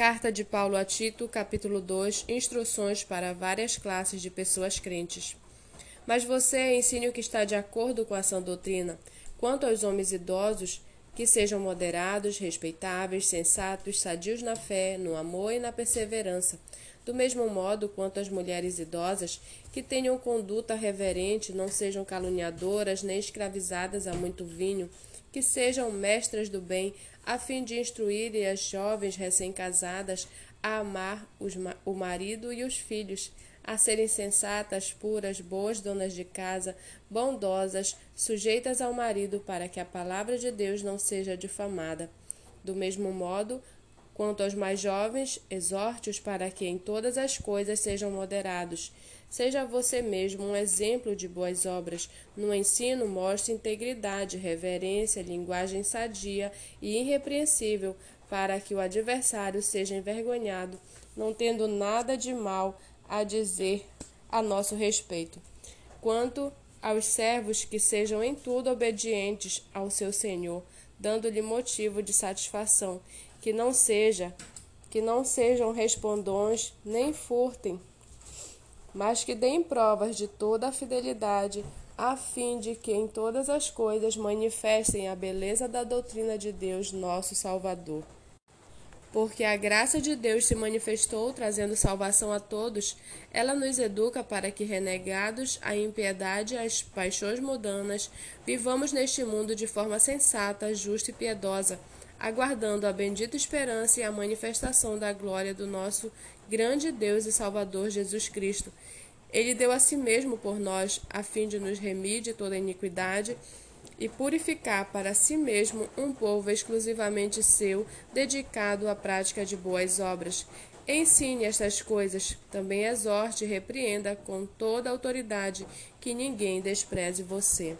Carta de Paulo a Tito, capítulo 2 Instruções para várias classes de pessoas crentes. Mas você ensine o que está de acordo com a sã doutrina. Quanto aos homens idosos, que sejam moderados, respeitáveis, sensatos, sadios na fé, no amor e na perseverança. Do mesmo modo, quanto às mulheres idosas, que tenham conduta reverente, não sejam caluniadoras nem escravizadas a muito vinho, que sejam mestras do bem, a fim de instruírem as jovens recém-casadas a amar os, o marido e os filhos, a serem sensatas, puras, boas donas de casa, bondosas, sujeitas ao marido, para que a palavra de Deus não seja difamada. Do mesmo modo, Quanto aos mais jovens, exorte-os para que em todas as coisas sejam moderados. Seja você mesmo um exemplo de boas obras. No ensino, mostre integridade, reverência, linguagem sadia e irrepreensível, para que o adversário seja envergonhado, não tendo nada de mal a dizer a nosso respeito. Quanto aos servos que sejam em tudo obedientes ao seu Senhor, dando-lhe motivo de satisfação, que não seja, que não sejam respondões nem furtem, mas que deem provas de toda a fidelidade, a fim de que em todas as coisas manifestem a beleza da doutrina de Deus, nosso Salvador. Porque a graça de Deus se manifestou, trazendo salvação a todos, ela nos educa para que, renegados à impiedade e às paixões mundanas, vivamos neste mundo de forma sensata, justa e piedosa aguardando a bendita esperança e a manifestação da glória do nosso grande Deus e Salvador Jesus Cristo. Ele deu a si mesmo por nós, a fim de nos remir de toda iniquidade e purificar para si mesmo um povo exclusivamente seu, dedicado à prática de boas obras. Ensine estas coisas, também exorte e repreenda com toda autoridade, que ninguém despreze você.